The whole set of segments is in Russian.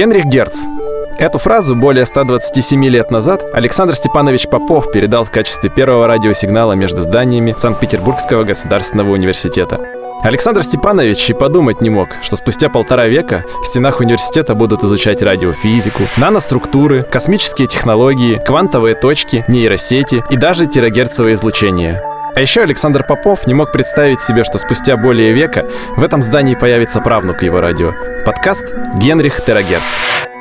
Генрих Герц. Эту фразу более 127 лет назад Александр Степанович Попов передал в качестве первого радиосигнала между зданиями Санкт-Петербургского государственного университета. Александр Степанович и подумать не мог, что спустя полтора века в стенах университета будут изучать радиофизику, наноструктуры, космические технологии, квантовые точки, нейросети и даже терагерцовое излучение. А еще Александр Попов не мог представить себе, что спустя более века в этом здании появится правнук его радио. Подкаст «Генрих Терагерц».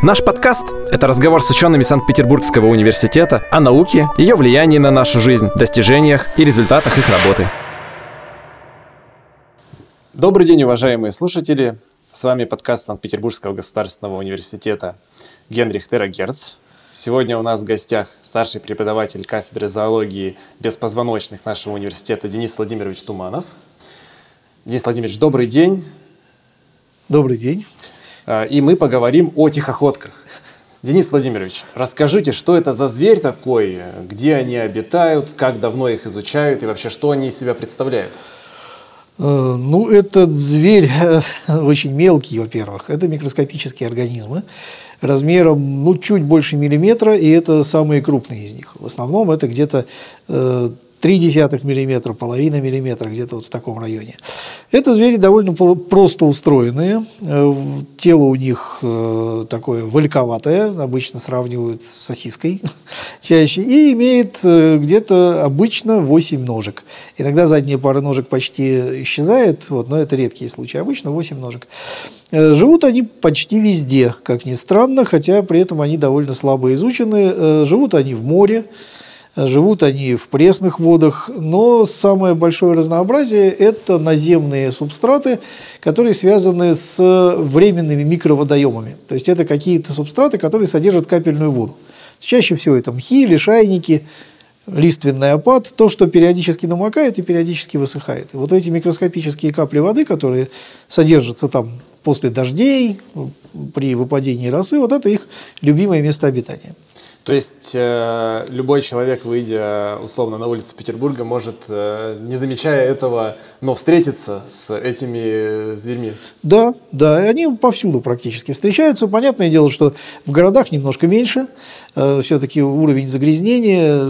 Наш подкаст — это разговор с учеными Санкт-Петербургского университета о науке, ее влиянии на нашу жизнь, достижениях и результатах их работы. Добрый день, уважаемые слушатели. С вами подкаст Санкт-Петербургского государственного университета Генрих Терагерц. Сегодня у нас в гостях старший преподаватель кафедры зоологии беспозвоночных нашего университета Денис Владимирович Туманов. Денис Владимирович, добрый день. Добрый день. А, и мы поговорим о тихоходках. Денис Владимирович, расскажите, что это за зверь такой, где они обитают, как давно их изучают и вообще что они из себя представляют? Э, ну, этот зверь э, очень мелкий, во-первых. Это микроскопические организмы размером ну, чуть больше миллиметра, и это самые крупные из них. В основном это где-то э, 0,3 мм, половина миллиметра, где-то вот в таком районе. Это звери довольно просто устроенные. Э, тело у них э, такое вальковатое, обычно сравнивают с сосиской чаще, и имеет э, где-то обычно 8 ножек. Иногда задняя пара ножек почти исчезает, вот, но это редкие случаи. Обычно 8 ножек. Живут они почти везде, как ни странно, хотя при этом они довольно слабо изучены. Живут они в море, Живут они в пресных водах, но самое большое разнообразие – это наземные субстраты, которые связаны с временными микроводоемами. То есть это какие-то субстраты, которые содержат капельную воду. Чаще всего это мхи, лишайники, лиственный опад, то, что периодически намокает и периодически высыхает. И вот эти микроскопические капли воды, которые содержатся там после дождей, при выпадении росы, вот это их любимое место обитания. То есть э, любой человек, выйдя условно на улицу Петербурга, может, э, не замечая этого, но встретиться с этими зверьми? Да, да, они повсюду практически встречаются. Понятное дело, что в городах немножко меньше. Э, все-таки уровень загрязнения,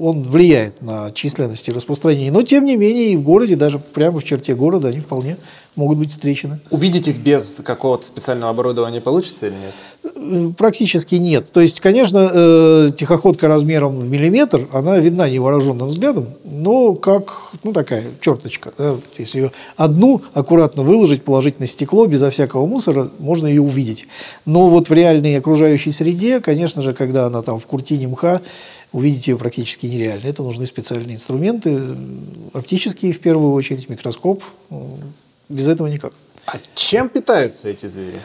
он влияет на численность и распространение. Но, тем не менее, и в городе, даже прямо в черте города, они вполне могут быть встречены. Увидеть их без какого-то специального оборудования получится или нет? Э, практически нет. То есть, конечно, э, тихоходка размером в миллиметр, она видна невооруженным взглядом, но как, ну, такая черточка. Да? Если ее одну аккуратно выложить, положить на стекло, безо всякого мусора, можно ее увидеть. Но вот в реальной окружающей среде, конечно же, когда она там в куртине мха, увидеть ее практически нереально. Это нужны специальные инструменты, оптические в первую очередь, микроскоп, без этого никак. А чем питаются эти звери?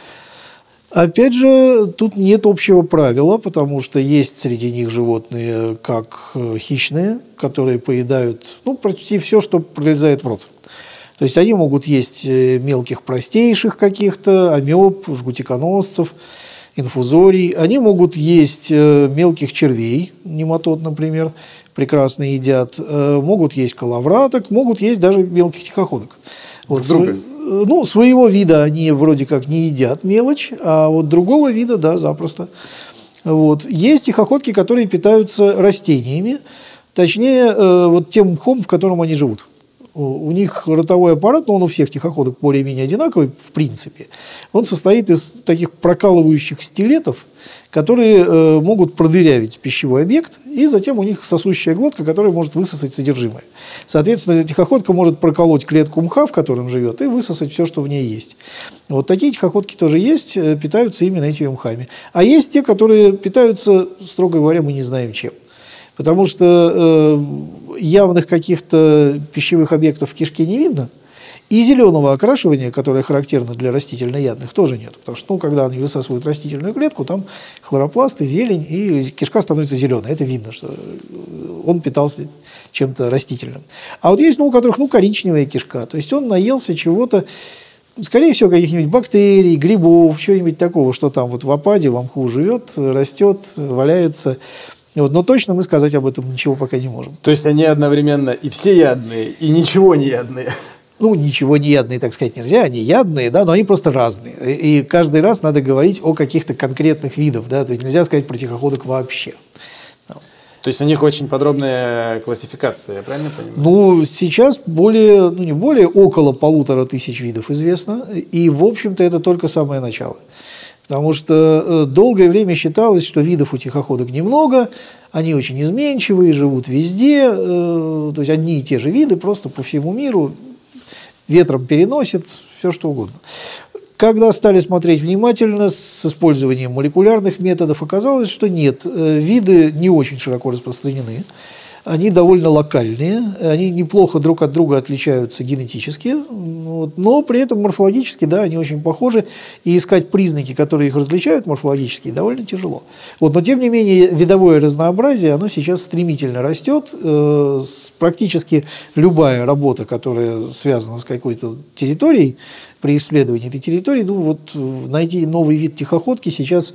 Опять же, тут нет общего правила, потому что есть среди них животные как э, хищные, которые поедают ну, почти все, что пролезает в рот. То есть они могут есть э, мелких простейших каких-то, амеб, жгутиконосцев, инфузорий. Они могут есть э, мелких червей, нематод, например, прекрасно едят. Могут есть коловраток, могут есть даже мелких тихоходок. Вот, друга? Ну, своего вида они вроде как не едят мелочь, а вот другого вида, да, запросто. Вот. Есть тихоходки, которые питаются растениями, точнее, э, вот тем мхом, в котором они живут. У них ротовой аппарат, но он у всех тихоходок более-менее одинаковый, в принципе. Он состоит из таких прокалывающих стилетов, которые э, могут продырявить пищевой объект, и затем у них сосущая глотка, которая может высосать содержимое. Соответственно, тихоходка может проколоть клетку мха, в котором живет, и высосать все, что в ней есть. Вот такие тихоходки тоже есть, э, питаются именно этими мхами. А есть те, которые питаются, строго говоря, мы не знаем чем. Потому что э, явных каких-то пищевых объектов в кишке не видно – и зеленого окрашивания, которое характерно для растительноядных, тоже нет. Потому что, ну, когда они высасывают растительную клетку, там хлоропласт и зелень, и кишка становится зеленой. Это видно, что он питался чем-то растительным. А вот есть, ну, у которых, ну, коричневая кишка. То есть он наелся чего-то, скорее всего, каких-нибудь бактерий, грибов, чего-нибудь такого, что там вот в опаде, в мху живет, растет, валяется. Вот, но точно мы сказать об этом ничего пока не можем. То есть они одновременно и все ядные, и ничего не ядные. ну, ничего не ядные, так сказать, нельзя, они ядные, да, но они просто разные. И каждый раз надо говорить о каких-то конкретных видах, да, то есть нельзя сказать про тихоходок вообще. То есть у них очень подробная классификация, я правильно понимаю? Ну, сейчас более, ну не более, около полутора тысяч видов известно, и, в общем-то, это только самое начало. Потому что э, долгое время считалось, что видов у тихоходок немного, они очень изменчивые, живут везде, э, то есть одни и те же виды просто по всему миру ветром переносят все что угодно. Когда стали смотреть внимательно с использованием молекулярных методов, оказалось, что нет, э, виды не очень широко распространены они довольно локальные, они неплохо друг от друга отличаются генетически, вот, но при этом морфологически, да, они очень похожи, и искать признаки, которые их различают морфологически, довольно тяжело. Вот, но тем не менее, видовое разнообразие, оно сейчас стремительно растет, э, практически любая работа, которая связана с какой-то территорией, при исследовании этой территории, ну вот найти новый вид тихоходки сейчас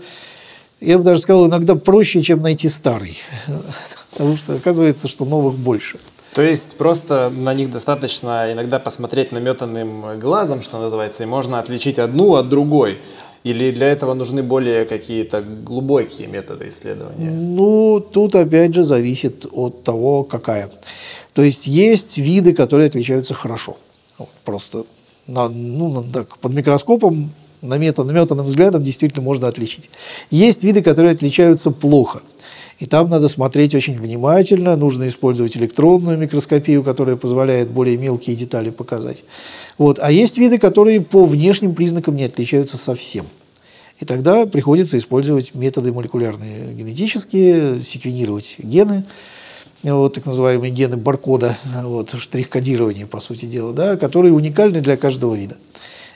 я бы даже сказал, иногда проще, чем найти старый. Потому что оказывается, что новых больше. То есть просто на них достаточно иногда посмотреть наметанным глазом, что называется, и можно отличить одну от другой. Или для этого нужны более какие-то глубокие методы исследования? Ну, тут опять же зависит от того, какая. То есть есть виды, которые отличаются хорошо. просто на, ну, так, под микроскопом наметанным взглядом действительно можно отличить. Есть виды, которые отличаются плохо. И там надо смотреть очень внимательно, нужно использовать электронную микроскопию, которая позволяет более мелкие детали показать. Вот. А есть виды, которые по внешним признакам не отличаются совсем. И тогда приходится использовать методы молекулярные генетические, секвенировать гены, вот, так называемые гены баркода, вот, штрих-кодирование, по сути дела, да, которые уникальны для каждого вида.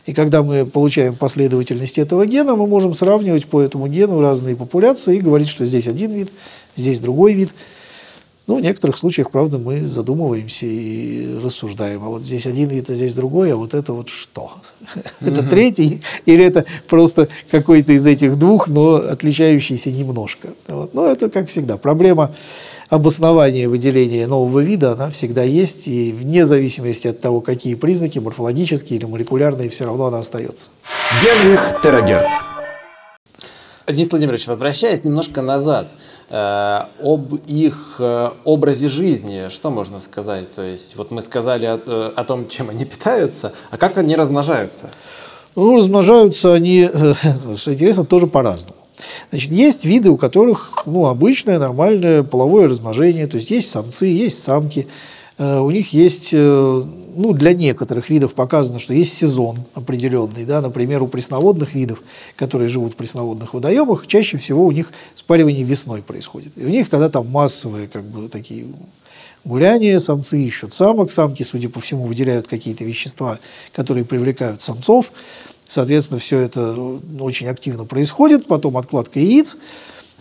И когда мы получаем последовательность этого гена, мы можем сравнивать по этому гену разные популяции и говорить, что здесь один вид, здесь другой вид. Ну, в некоторых случаях, правда, мы задумываемся и рассуждаем. А вот здесь один вид, а здесь другой, а вот это вот что? Это третий или это просто какой-то из этих двух, но отличающийся немножко? Вот. Но это, как всегда, проблема обоснование выделения нового вида, она всегда есть, и вне зависимости от того, какие признаки, морфологические или молекулярные, все равно она остается. Генрих Терагерц. Денис Владимирович, возвращаясь немножко назад, э, об их э, образе жизни, что можно сказать? То есть, вот мы сказали о, э, о том, чем они питаются, а как они размножаются? Ну, размножаются они, э, что интересно, тоже по-разному. Значит, есть виды, у которых ну, обычное, нормальное половое размножение, то есть есть самцы, есть самки, э, у них есть, э, ну, для некоторых видов показано, что есть сезон определенный, да, например, у пресноводных видов, которые живут в пресноводных водоемах, чаще всего у них спаривание весной происходит. И у них тогда там массовые, как бы, такие гуляния, самцы ищут самок, самки, судя по всему, выделяют какие-то вещества, которые привлекают самцов, Соответственно, все это очень активно происходит, потом откладка яиц.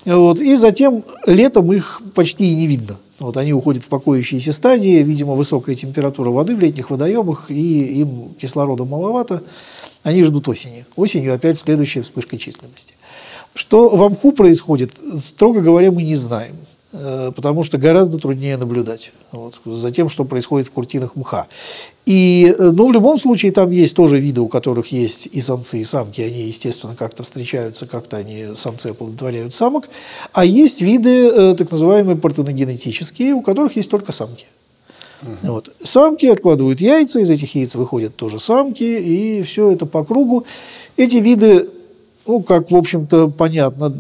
Вот, и затем летом их почти и не видно. Вот они уходят в покоящиеся стадии, видимо, высокая температура воды в летних водоемах, и им кислорода маловато. Они ждут осени. Осенью опять следующая вспышка численности. Что в Амху происходит, строго говоря, мы не знаем. Э, потому что гораздо труднее наблюдать вот, за тем, что происходит в куртинах мха. И, э, ну, в любом случае, там есть тоже виды, у которых есть и самцы, и самки, они, естественно, как-то встречаются, как-то они, самцы оплодотворяют самок, а есть виды, э, так называемые партеногенетические, у которых есть только самки. Угу. Вот. Самки откладывают яйца, из этих яиц выходят тоже самки, и все это по кругу. Эти виды, ну, как, в общем-то, понятно,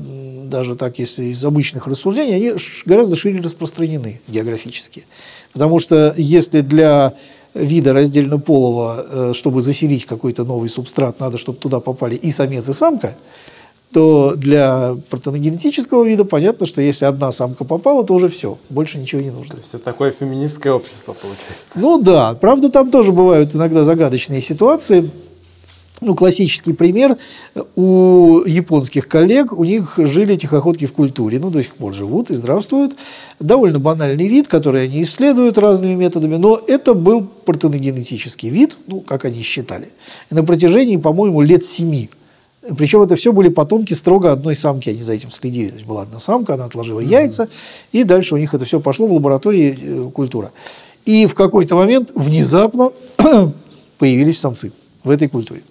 даже так, если из обычных рассуждений, они гораздо шире распространены географически. Потому что если для вида раздельно полого, э, чтобы заселить какой-то новый субстрат, надо, чтобы туда попали и самец, и самка, то для протоногенетического вида понятно, что если одна самка попала, то уже все, больше ничего не нужно. То есть это такое феминистское общество получается. Ну да, правда там тоже бывают иногда загадочные ситуации. Ну, классический пример. У японских коллег, у них жили тихоходки в культуре, ну, до сих пор живут и здравствуют. Довольно банальный вид, который они исследуют разными методами, но это был партеногенетический вид, ну, как они считали. И на протяжении, по-моему, лет семи. Причем это все были потомки строго одной самки, они за этим следили. То есть была одна самка, она отложила яйца, и дальше у них это все пошло в лаборатории э, культура. И в какой-то момент внезапно появились самцы в этой культуре.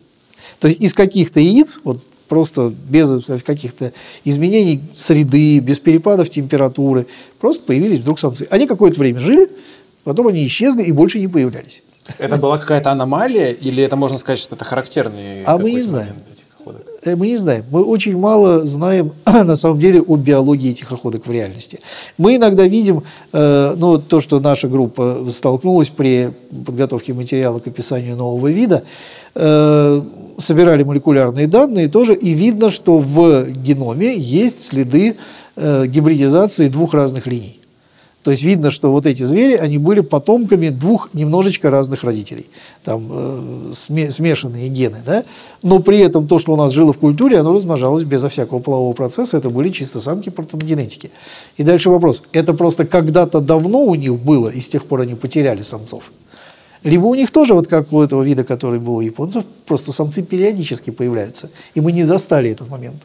То есть из каких-то яиц, вот просто без каких-то изменений среды, без перепадов температуры, просто появились вдруг самцы. Они какое-то время жили, потом они исчезли и больше не появлялись. Это была какая-то аномалия, или это можно сказать, что это характерный? А мы не знаем. Э, мы не знаем. Мы очень мало знаем на самом деле о биологии тихоходок в реальности. Мы иногда видим, э, ну, то, что наша группа столкнулась при подготовке материала к описанию нового вида, э, собирали молекулярные данные тоже, и видно, что в геноме есть следы гибридизации двух разных линий. То есть видно, что вот эти звери, они были потомками двух немножечко разных родителей. Там э, смешанные гены, да? Но при этом то, что у нас жило в культуре, оно размножалось безо всякого полового процесса. Это были чисто самки партеногенетики. И дальше вопрос. Это просто когда-то давно у них было, и с тех пор они потеряли самцов? Либо у них тоже, вот как у этого вида, который был у японцев, просто самцы периодически появляются. И мы не застали этот момент.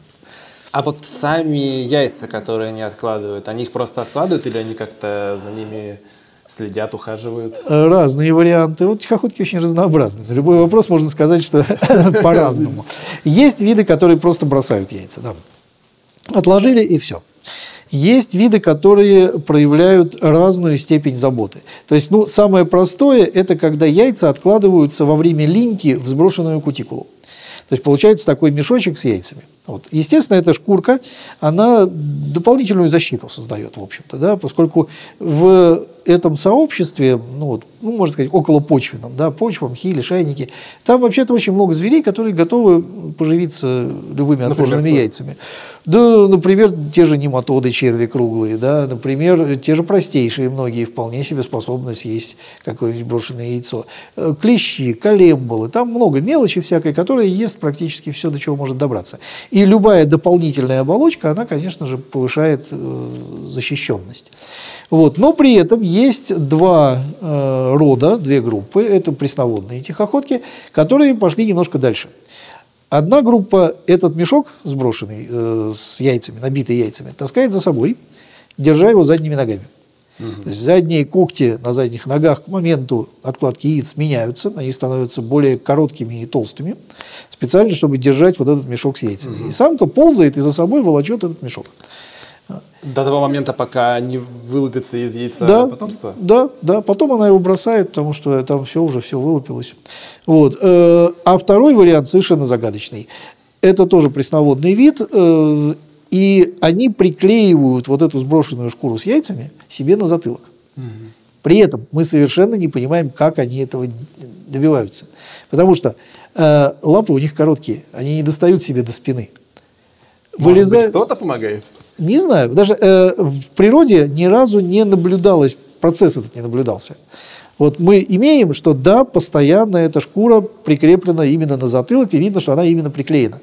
А вот сами яйца, которые они откладывают, они их просто откладывают или они как-то за ними следят, ухаживают? Разные варианты. Вот тихоходки очень разнообразны. На любой вопрос можно сказать, что по-разному. Есть виды, которые просто бросают яйца. Да. Отложили и все. Есть виды, которые проявляют разную степень заботы. То есть, ну, самое простое – это когда яйца откладываются во время линьки в сброшенную кутикулу. То есть получается такой мешочек с яйцами. Вот. Естественно, эта шкурка, она дополнительную защиту создает, в общем-то, да, поскольку в этом сообществе, ну, вот, ну, можно сказать, около почвенном, да, почвам, хили, шайники, там вообще-то очень много зверей, которые готовы поживиться любыми отложенными яйцами. Да, например, те же нематоды, черви круглые, да, например, те же простейшие многие вполне себе способны съесть какое-нибудь брошенное яйцо. Э, клещи, колемболы, там много мелочи всякой, которая ест практически все, до чего может добраться. И любая дополнительная оболочка, она, конечно же, повышает э, защищенность. Вот. Но при этом есть два э, рода, две группы, это пресноводные тихоходки, которые пошли немножко дальше. Одна группа этот мешок сброшенный э, с яйцами, набитый яйцами, таскает за собой, держа его задними ногами. Угу. То есть задние когти на задних ногах к моменту откладки яиц меняются, они становятся более короткими и толстыми, специально, чтобы держать вот этот мешок с яйцами. Угу. И самка ползает и за собой волочет этот мешок. До того момента, пока не вылупится из яйца да, потомство? Да, да. Потом она его бросает, потому что там все уже все вылупилось. Вот. Э, а второй вариант совершенно загадочный. Это тоже пресноводный вид, э, и они приклеивают вот эту сброшенную шкуру с яйцами себе на затылок. Угу. При этом мы совершенно не понимаем, как они этого добиваются. Потому что э, лапы у них короткие, они не достают себе до спины. Может Вылезают... быть, кто-то помогает? Не знаю. Даже э, в природе ни разу не наблюдалось, процесс этот не наблюдался. Вот мы имеем, что да, постоянно эта шкура прикреплена именно на затылок, и видно, что она именно приклеена.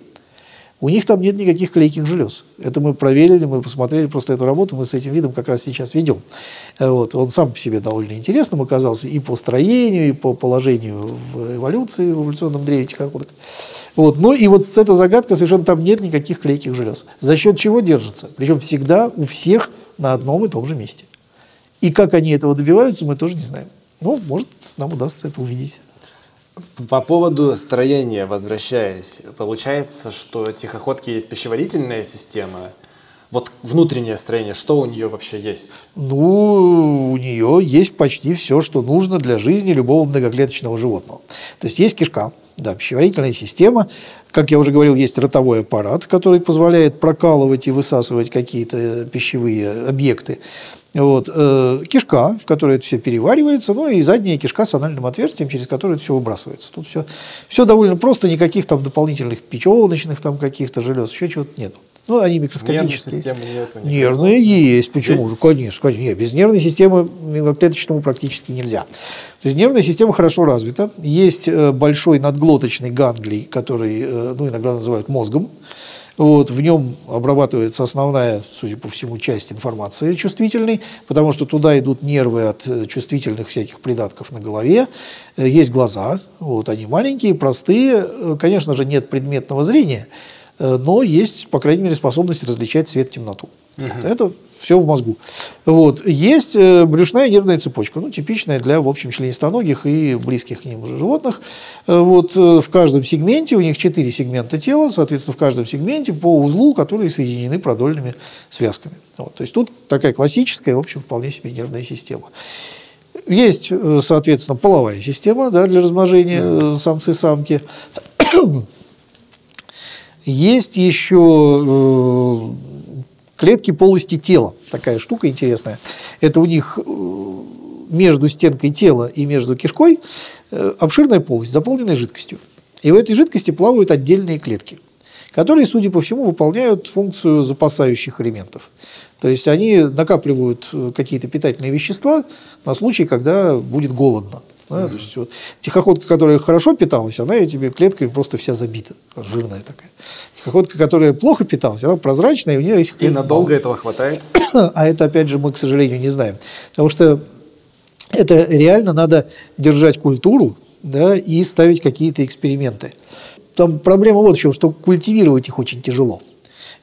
У них там нет никаких клейких желез. Это мы проверили, мы посмотрели просто эту работу, мы с этим видом как раз сейчас ведем. Вот. Он сам по себе довольно интересным оказался и по строению, и по положению в эволюции, в эволюционном древе тихоходок. Вот. Ну и вот с этой загадкой совершенно там нет никаких клейких желез. За счет чего держится? Причем всегда у всех на одном и том же месте. И как они этого добиваются, мы тоже не знаем. Ну, может, нам удастся это увидеть. По поводу строения, возвращаясь, получается, что тихоходки есть пищеварительная система. Вот внутреннее строение, что у нее вообще есть? Ну, у нее есть почти все, что нужно для жизни любого многоклеточного животного. То есть есть кишка, да, пищеварительная система. Как я уже говорил, есть ротовой аппарат, который позволяет прокалывать и высасывать какие-то пищевые объекты. Вот, э, кишка, в которой это все переваривается, ну и задняя кишка с анальным отверстием, через которое это все выбрасывается. Тут все, все довольно просто, никаких там дополнительных печеночных там каких-то желез, еще чего-то нет. Ну, они микроскопические. Нервной системы нет. Нервные есть. Почему? Есть? Конечно, конечно. Нет, без нервной системы мелоклеточному практически нельзя. То есть нервная система хорошо развита. Есть э, большой надглоточный ганглий, который э, ну, иногда называют мозгом. Вот, в нем обрабатывается основная, судя по всему, часть информации чувствительной, потому что туда идут нервы от э, чувствительных всяких придатков на голове. Э, есть глаза, вот, они маленькие, простые. Э, конечно же, нет предметного зрения, но есть, по крайней мере, способность различать свет темноту. Угу. Это все в мозгу. Вот. Есть э, брюшная нервная цепочка, ну, типичная для, в общем, членистоногих и близких к ним животных. Э, вот э, в каждом сегменте, у них четыре сегмента тела, соответственно, в каждом сегменте по узлу, которые соединены продольными связками. Вот. То есть тут такая классическая, в общем, вполне себе нервная система. Есть, соответственно, половая система да, для размножения самцы-самки. Есть еще Клетки полости тела, такая штука интересная. Это у них э, между стенкой тела и между кишкой э, обширная полость, заполненная жидкостью. И в этой жидкости плавают отдельные клетки, которые, судя по всему, выполняют функцию запасающих элементов. То есть они накапливают э, какие-то питательные вещества на случай, когда будет голодно. Да? То есть вот, тихоходка, которая хорошо питалась, она этими клетками просто вся забита, жирная такая. Тихоходка, которая плохо питалась, она прозрачная, и у нее есть И надолго мало. этого хватает? А это, опять же, мы, к сожалению, не знаем. Потому что это реально надо держать культуру да, и ставить какие-то эксперименты. Там проблема вот в чем, что культивировать их очень тяжело.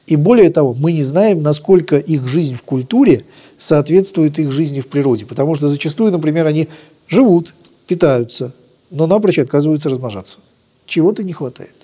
И более того, мы не знаем, насколько их жизнь в культуре соответствует их жизни в природе. Потому что зачастую, например, они живут, питаются, но напрочь отказываются размножаться. Чего-то не хватает.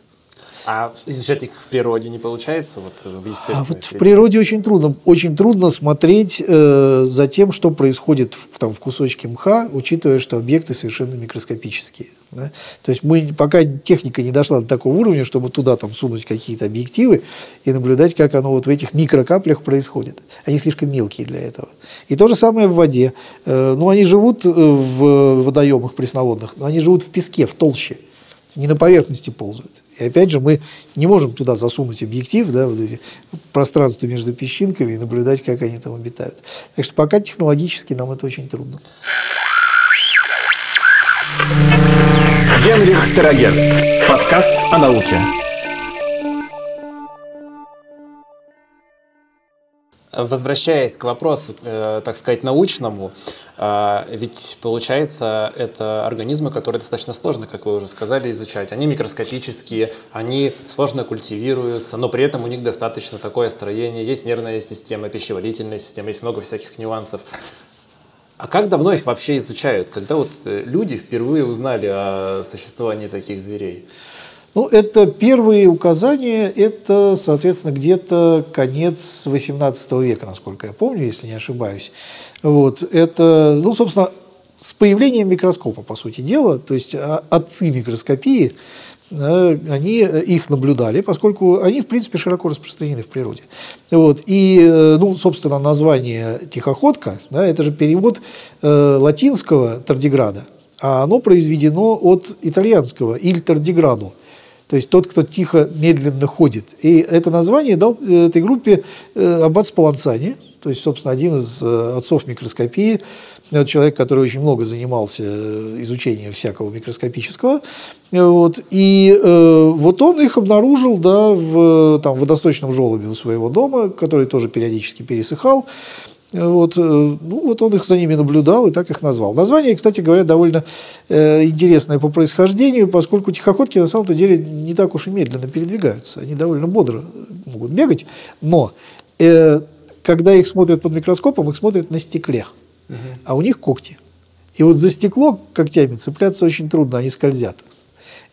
А изучать их в природе не получается, вот в естественной а вот В природе очень трудно, очень трудно смотреть э, за тем, что происходит в, там, в кусочке мха, учитывая, что объекты совершенно микроскопические. Да? То есть мы пока техника не дошла до такого уровня, чтобы туда там сунуть какие-то объективы и наблюдать, как оно вот в этих микрокаплях происходит. Они слишком мелкие для этого. И то же самое в воде. Э, ну, они живут э, в водоемах пресноводных, но они живут в песке, в толще не на поверхности ползают. И опять же, мы не можем туда засунуть объектив, да, вот эти пространства между песчинками и наблюдать, как они там обитают. Так что пока технологически нам это очень трудно. Генрих Терагерц. Подкаст о науке. Возвращаясь к вопросу, э, так сказать, научному, э, ведь получается, это организмы, которые достаточно сложно, как вы уже сказали, изучать. Они микроскопические, они сложно культивируются, но при этом у них достаточно такое строение. Есть нервная система, пищеварительная система, есть много всяких нюансов. А как давно их вообще изучают? Когда вот э, люди впервые узнали о существовании таких зверей? Ну, это первые указания, это, соответственно, где-то конец XVIII века, насколько я помню, если не ошибаюсь. Вот, это, ну, собственно, с появлением микроскопа, по сути дела, то есть а, отцы микроскопии, они их наблюдали, поскольку они, в принципе, широко распространены в природе. Вот. И, э, ну, собственно, название «тихоходка» да, – это же перевод э, латинского «тардиграда», а оно произведено от итальянского «иль тардиграду», то есть тот, кто тихо, медленно ходит. И это название дал э, этой группе э, Аббат Спалансани, то есть, собственно, один из э, отцов микроскопии, человек, который очень много занимался изучением всякого микроскопического. Вот, и э, вот он их обнаружил да, в там, водосточном желобе у своего дома, который тоже периодически пересыхал. Вот, э, ну, вот он их за ними наблюдал и так их назвал. Название, кстати говоря, довольно э, интересное по происхождению, поскольку тихоходки на самом-то деле не так уж и медленно передвигаются. Они довольно бодро могут бегать, но э, когда их смотрят под микроскопом, их смотрят на стекле, угу. а у них когти. И вот за стекло когтями цепляться очень трудно, они скользят.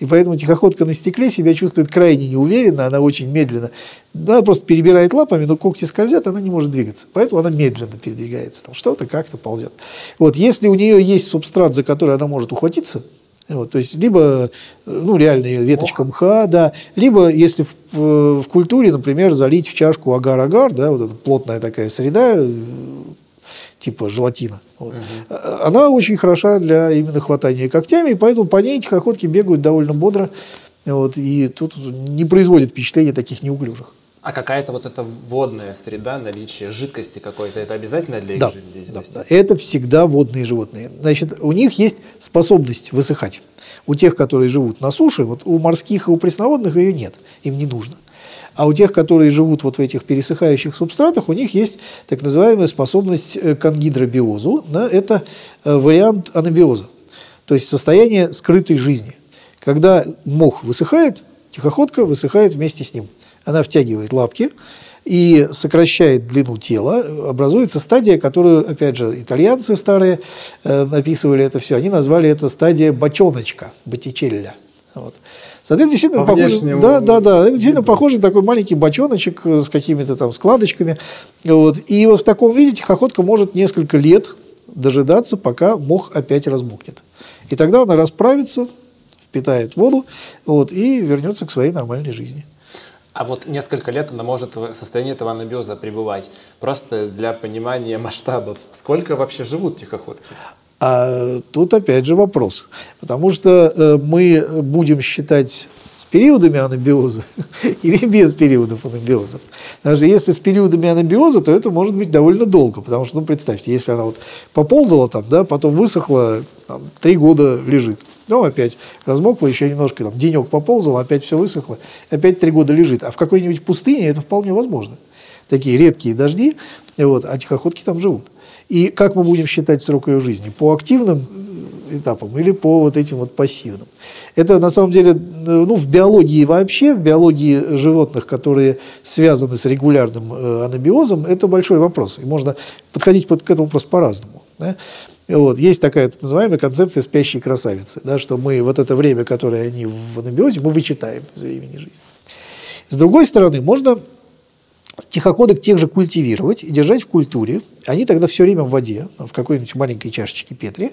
И поэтому тихоходка на стекле себя чувствует крайне неуверенно, она очень медленно. Она просто перебирает лапами, но когти скользят, она не может двигаться. Поэтому она медленно передвигается. Там что-то как-то ползет. Вот, если у нее есть субстрат, за который она может ухватиться, вот, то есть, либо, ну, реально веточка Ох. мха, да, либо, если в, в, в культуре, например, залить в чашку агар-агар, да, вот эта плотная такая среда, типа желатина. Вот. Угу. Она очень хороша для именно хватания когтями, и поэтому по ней тихоходки бегают довольно бодро, вот, и тут не производит впечатления таких неуклюжих. А какая-то вот эта водная среда, наличие жидкости какой-то, это обязательно для их да, жизнедеятельности? Да, это всегда водные животные. Значит, у них есть способность высыхать. У тех, которые живут на суше, вот у морских и у пресноводных ее нет, им не нужно. А у тех, которые живут вот в этих пересыхающих субстратах, у них есть так называемая способность э, к ангидробиозу. Да, это э, вариант анабиоза, то есть состояние скрытой жизни. Когда мох высыхает, тихоходка высыхает вместе с ним. Она втягивает лапки, и сокращает длину тела, образуется стадия, которую, опять же, итальянцы старые э, написывали это все, они назвали это стадия бочоночка, боттичелля. Вот. Соответственно, действительно По похоже, внешнему да, да, да, это действительно похоже на такой маленький бочоночек э, с какими-то там складочками. Вот. И вот в таком виде тихоходка может несколько лет дожидаться, пока мох опять размокнет. И тогда она расправится, впитает воду вот, и вернется к своей нормальной жизни. А вот несколько лет она может в состоянии этого анабиоза пребывать. Просто для понимания масштабов. Сколько вообще живут тихоходки? А тут опять же вопрос. Потому что э, мы будем считать с периодами анабиоза или без периодов анабиоза. Даже если с периодами анабиоза, то это может быть довольно долго. Потому что, ну, представьте, если она вот поползала там, да, потом высохла, там, три года лежит. Ну, опять размокла, еще немножко, там, денек поползала, опять все высохло, опять три года лежит. А в какой-нибудь пустыне это вполне возможно. Такие редкие дожди, вот, а тихоходки там живут. И как мы будем считать срок ее жизни? По активным этапам или по вот этим вот пассивным? Это на самом деле, ну, в биологии вообще, в биологии животных, которые связаны с регулярным э, анабиозом, это большой вопрос. И можно подходить под, к этому просто по-разному. Да? Вот. Есть такая так называемая концепция спящей красавицы, да, что мы вот это время, которое они в анабиозе, мы вычитаем из времени жизни. С другой стороны, можно тихоходок тех же культивировать и держать в культуре. Они тогда все время в воде, в какой-нибудь маленькой чашечке Петри.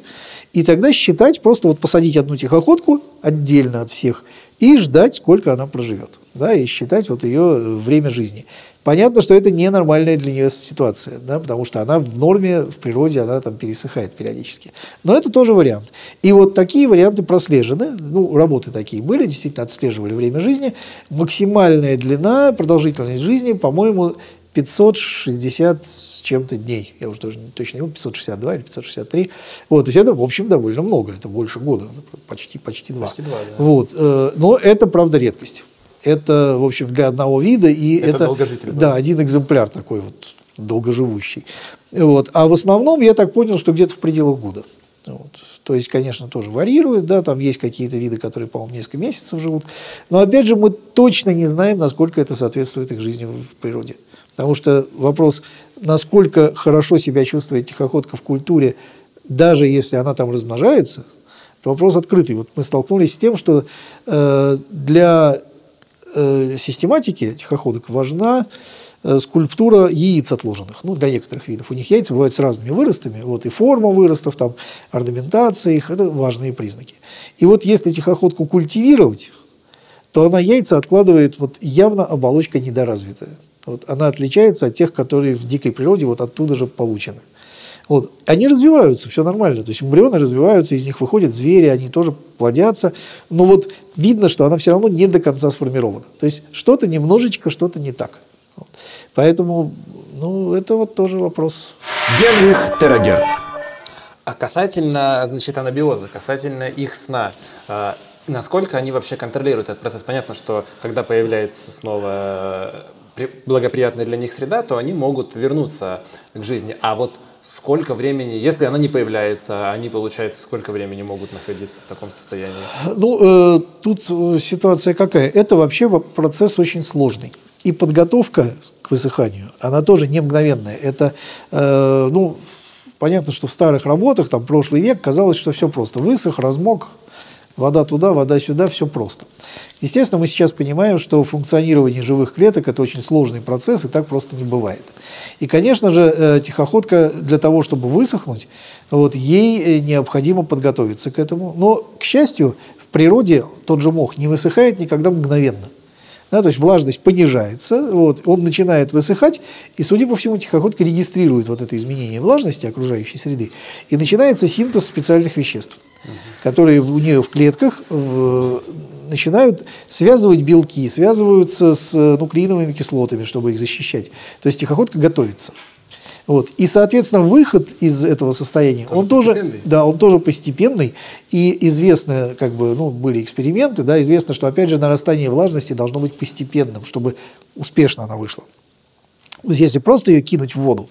И тогда считать, просто вот посадить одну тихоходку отдельно от всех и ждать, сколько она проживет. Да, и считать вот ее время жизни. Понятно, что это ненормальная для нее ситуация, да, потому что она в норме, в природе, она там пересыхает периодически. Но это тоже вариант. И вот такие варианты прослежены, ну, работы такие были, действительно отслеживали время жизни. Максимальная длина, продолжительность жизни, по-моему, 560 с чем-то дней. Я уже тоже точно не помню, 562 или 563. Вот, то есть это, в общем, довольно много, это больше года, почти, почти два. Почти два, да. Вот, э, но это, правда, редкость. Это, в общем, для одного вида. И это, это долгожитель. Да, один экземпляр такой вот долгоживущий. Вот. А в основном я так понял, что где-то в пределах года. Вот. То есть, конечно, тоже варьирует, да, там есть какие-то виды, которые, по-моему, несколько месяцев живут. Но, опять же, мы точно не знаем, насколько это соответствует их жизни в природе. Потому что вопрос, насколько хорошо себя чувствует тихоходка в культуре, даже если она там размножается, это вопрос открытый. Вот мы столкнулись с тем, что э, для э, систематики тихоходок важна э, скульптура яиц отложенных, ну, для некоторых видов. У них яйца бывают с разными выростами, вот и форма выростов, там, орнаментация их, это важные признаки. И вот если тихоходку культивировать, то она яйца откладывает вот явно оболочка недоразвитая. Вот она отличается от тех, которые в дикой природе вот оттуда же получены. Вот. Они развиваются, все нормально. То есть эмбрионы развиваются, из них выходят звери, они тоже плодятся. Но вот видно, что она все равно не до конца сформирована. То есть что-то немножечко, что-то не так. Вот. Поэтому, ну, это вот тоже вопрос. Генрих Терагерц. А касательно, значит, анабиоза, касательно их сна, э, насколько они вообще контролируют этот процесс? Понятно, что когда появляется снова э, благоприятная для них среда, то они могут вернуться к жизни. А вот сколько времени, если она не появляется, они, получается, сколько времени могут находиться в таком состоянии? Ну, э, тут э, ситуация какая? Это вообще процесс очень сложный. И подготовка к высыханию, она тоже не мгновенная. Это, э, ну, понятно, что в старых работах, там, прошлый век, казалось, что все просто. Высох, размок, вода туда, вода сюда, все просто. Естественно, мы сейчас понимаем, что функционирование живых клеток – это очень сложный процесс, и так просто не бывает. И, конечно же, э, тихоходка для того, чтобы высохнуть, вот, ей э, необходимо подготовиться к этому. Но, к счастью, в природе тот же мох не высыхает никогда мгновенно. Да, то есть влажность понижается, вот, он начинает высыхать, и, судя по всему, тихоходка регистрирует вот это изменение влажности окружающей среды, и начинается синтез специальных веществ, угу. которые у нее в клетках в, начинают связывать белки, связываются с нуклеиновыми кислотами, чтобы их защищать. То есть тихоходка готовится. Вот. И, соответственно, выход из этого состояния, тоже он тоже, да, он тоже постепенный. И известно, как бы, ну, были эксперименты, да, известно, что, опять же, нарастание влажности должно быть постепенным, чтобы успешно она вышла. То есть, если просто ее кинуть в воду,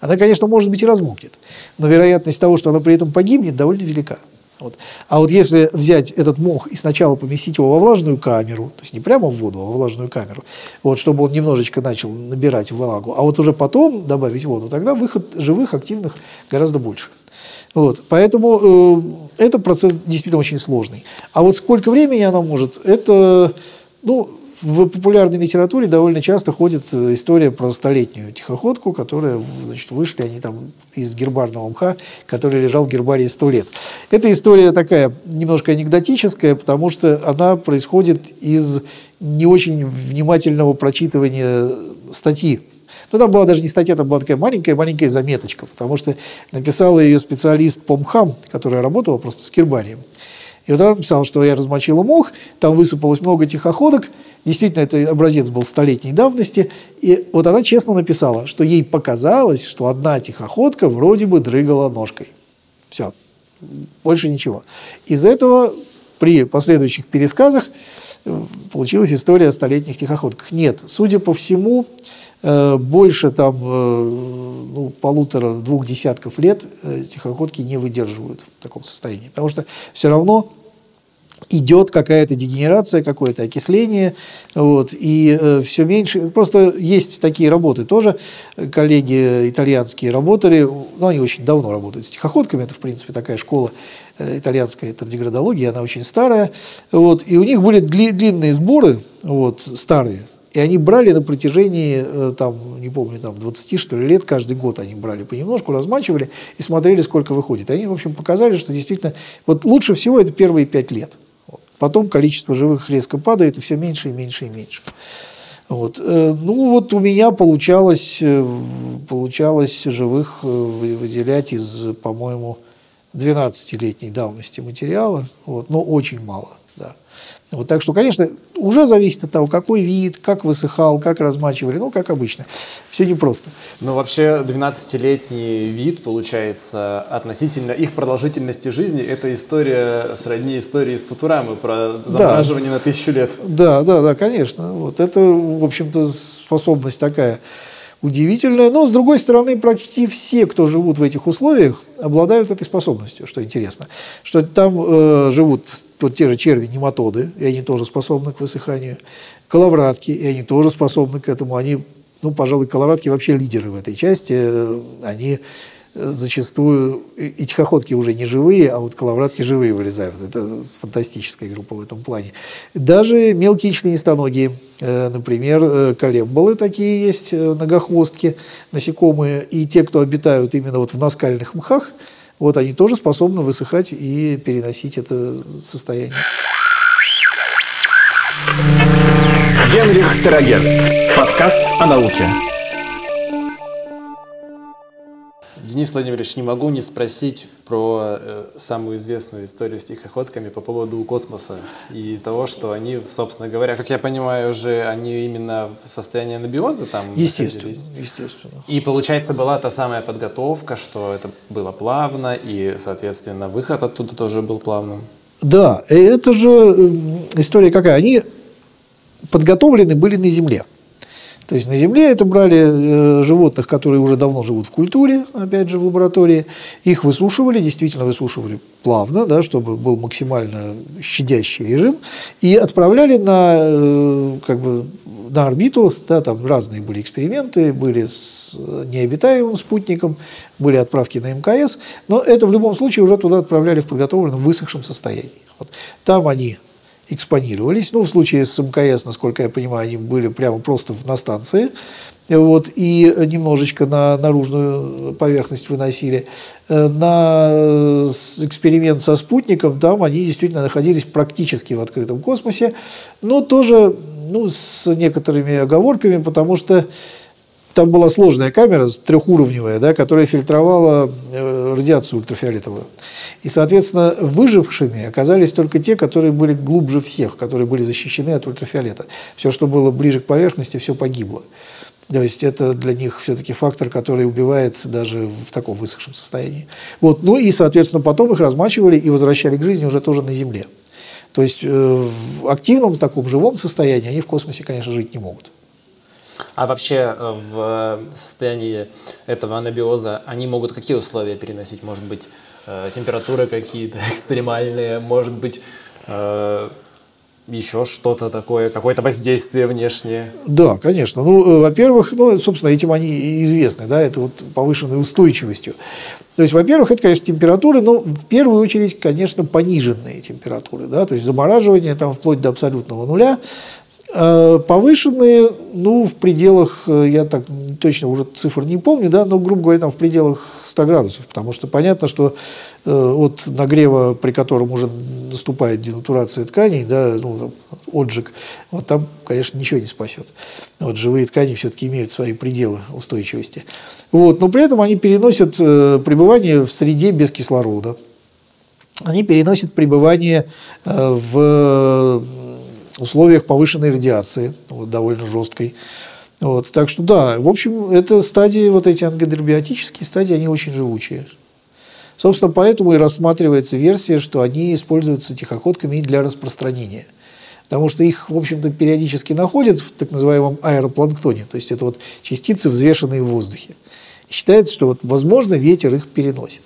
она, конечно, может быть и размокнет, но вероятность того, что она при этом погибнет, довольно велика. Вот. А вот если взять этот мох и сначала поместить его во влажную камеру, то есть не прямо в воду, а во влажную камеру, вот, чтобы он немножечко начал набирать влагу, а вот уже потом добавить воду, тогда выход живых, активных гораздо больше. Вот, поэтому э, это процесс действительно очень сложный. А вот сколько времени она может, это, ну, в популярной литературе довольно часто ходит э, история про столетнюю тихоходку, которая, значит, вышли они там из гербарного мха, который лежал в гербарии сто лет. Эта история такая немножко анекдотическая, потому что она происходит из не очень внимательного прочитывания статьи но там была даже не статья, там была такая маленькая-маленькая заметочка, потому что написала ее специалист по мхам, которая работала просто с гербарием. И вот она написала, что я размочила мох, там высыпалось много тихоходок, Действительно, это образец был столетней давности. И вот она честно написала, что ей показалось, что одна тихоходка вроде бы дрыгала ножкой. Все. Больше ничего. Из этого при последующих пересказах э, получилась история о столетних тихоходках. Нет, судя по всему, э, больше там э, ну, полутора-двух десятков лет тихоходки не выдерживают в таком состоянии. Потому что все равно идет какая-то дегенерация, какое-то окисление, вот, и э, все меньше. Просто есть такие работы тоже, коллеги итальянские работали, ну, они очень давно работают с тихоходками, это, в принципе, такая школа э, итальянская тардиградология, она очень старая, вот, и у них были дли, длинные сборы, вот, старые, и они брали на протяжении, э, там, не помню, там, 20 что ли, лет, каждый год они брали понемножку, размачивали и смотрели, сколько выходит. И они, в общем, показали, что действительно, вот лучше всего это первые пять лет. Потом количество живых резко падает, и все меньше и меньше и меньше. Вот. Э, ну, вот у меня получалось, э, получалось живых э, выделять из, по-моему, 12-летней давности материала, вот, но очень мало. Да. Вот, так что, конечно, уже зависит от того, какой вид, как высыхал, как размачивали, ну, как обычно. Все непросто. Ну, вообще, 12-летний вид, получается, относительно их продолжительности жизни, это история сродни истории из Футурамы про замораживание да. на тысячу лет. Да, да, да, конечно. Вот это, в общем-то, способность такая удивительная. Но, с другой стороны, почти все, кто живут в этих условиях, обладают этой способностью, что интересно. Что там э, живут вот те же черви, нематоды, и они тоже способны к высыханию. Коловратки, и они тоже способны к этому. Они, ну, пожалуй, коловратки вообще лидеры в этой части. Они зачастую и тихоходки уже не живые, а вот коловратки живые вылезают. Это фантастическая группа в этом плане. Даже мелкие членистоногие, э, например, э, колемболы такие есть, э, многохвостки, насекомые, и те, кто обитают именно вот в наскальных мхах, вот они тоже способны высыхать и переносить это состояние. Генрих Терагерц. Подкаст о науке. Денис Владимирович, не могу не спросить про э, самую известную историю с тихоходками по поводу космоса и того, что они, собственно говоря, как я понимаю, уже они именно в состоянии анабиоза там Естественно, естественно. И получается была та самая подготовка, что это было плавно, и, соответственно, выход оттуда тоже был плавным. Да, это же история какая? Они подготовлены были на Земле. То есть на Земле это брали э, животных, которые уже давно живут в культуре, опять же в лаборатории, их высушивали, действительно высушивали плавно, да, чтобы был максимально щадящий режим, и отправляли на, э, как бы, на орбиту, да, там разные были эксперименты, были с необитаемым спутником, были отправки на МКС, но это в любом случае уже туда отправляли в подготовленном высохшем состоянии. Вот. Там они экспонировались. Ну, в случае с МКС, насколько я понимаю, они были прямо просто на станции. Вот, и немножечко на наружную поверхность выносили. Э, на э, эксперимент со спутником, там они действительно находились практически в открытом космосе, но тоже ну, с некоторыми оговорками, потому что там была сложная камера, трехуровневая, да, которая фильтровала э, радиацию ультрафиолетовую. И, соответственно, выжившими оказались только те, которые были глубже всех, которые были защищены от ультрафиолета. Все, что было ближе к поверхности, все погибло. То есть это для них все-таки фактор, который убивает даже в таком высохшем состоянии. Вот. Ну и, соответственно, потом их размачивали и возвращали к жизни уже тоже на Земле. То есть э, в активном таком живом состоянии они в космосе, конечно, жить не могут. А вообще э, в состоянии этого анабиоза они могут какие условия переносить? Может быть, э, температуры какие-то экстремальные, может быть, э, еще что-то такое, какое-то воздействие внешнее? Да, конечно. Ну, во-первых, ну, собственно, этим они и известны, да, это вот повышенной устойчивостью. То есть, во-первых, это, конечно, температуры, но в первую очередь, конечно, пониженные температуры, да, то есть замораживание там вплоть до абсолютного нуля, повышенные, ну, в пределах, э, я так точно уже цифр не помню, да, но, грубо говоря, там в пределах 100 градусов, потому что понятно, что э, от нагрева, при котором уже наступает денатурация тканей, да, ну, отжиг, вот там, конечно, ничего не спасет. Вот живые ткани все-таки имеют свои пределы устойчивости. Вот, но при этом они переносят э, пребывание в среде без кислорода. Они переносят пребывание э, в условиях повышенной радиации, вот, довольно жесткой. Вот, так что да, в общем, это стадии, вот эти ангидробиотические стадии, они очень живучие. Собственно, поэтому и рассматривается версия, что они используются тихоходками для распространения. Потому что их, в общем-то, периодически находят в так называемом аэропланктоне, то есть это вот частицы, взвешенные в воздухе. И считается, что, вот, возможно, ветер их переносит.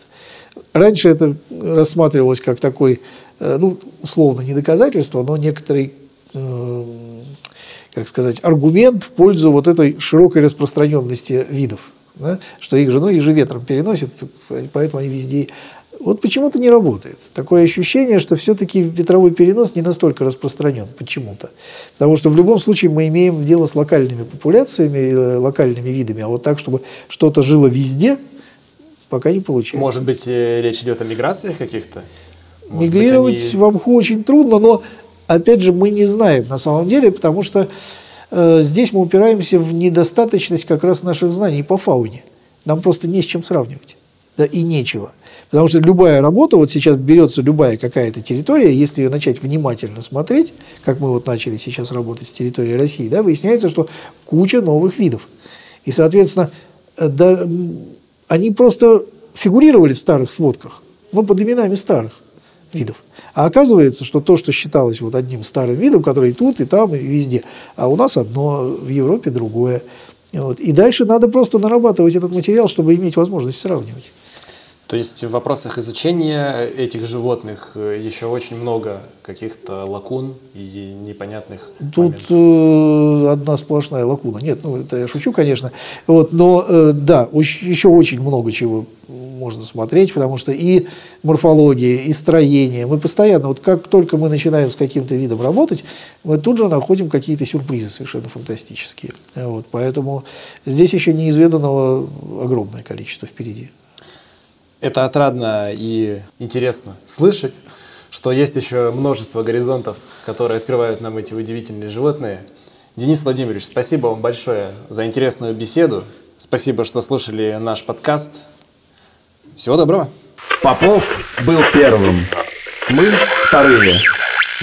Раньше это рассматривалось как такой, э, ну, условно, не доказательство, но некоторый как сказать, аргумент в пользу вот этой широкой распространенности видов. Да? Что их же, ну, их же ветром переносят, поэтому они везде... Вот почему-то не работает. Такое ощущение, что все-таки ветровой перенос не настолько распространен почему-то. Потому что в любом случае мы имеем дело с локальными популяциями, э, локальными видами. А вот так, чтобы что-то жило везде, пока не получается. Может быть, э, речь идет о миграциях каких-то? Мигрировать они... в Амху очень трудно, но опять же, мы не знаем на самом деле, потому что э, здесь мы упираемся в недостаточность как раз наших знаний по фауне. Нам просто не с чем сравнивать. Да и нечего. Потому что любая работа, вот сейчас берется любая какая-то территория, если ее начать внимательно смотреть, как мы вот начали сейчас работать с территорией России, да, выясняется, что куча новых видов. И, соответственно, э, да, они просто фигурировали в старых сводках, но под именами старых видов. А оказывается, что то, что считалось вот одним старым видом, который и тут, и там, и везде, а у нас одно, в Европе другое. Вот. И дальше надо просто нарабатывать этот материал, чтобы иметь возможность сравнивать. То есть в вопросах изучения этих животных э, еще очень много каких-то лакун и непонятных Тут э, одна сплошная лакуна. Нет, ну это я шучу, конечно. Вот, но э, да, еще очень много чего можно смотреть, потому что и морфология, и строение. Мы постоянно, вот как только мы начинаем с каким-то видом работать, мы тут же находим какие-то сюрпризы совершенно фантастические. Вот, поэтому здесь еще неизведанного огромное количество впереди. Это отрадно и интересно слышать, что есть еще множество горизонтов, которые открывают нам эти удивительные животные. Денис Владимирович, спасибо вам большое за интересную беседу. Спасибо, что слушали наш подкаст. Всего доброго. Попов был первым. Мы вторые.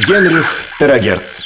Генрих Терагерц.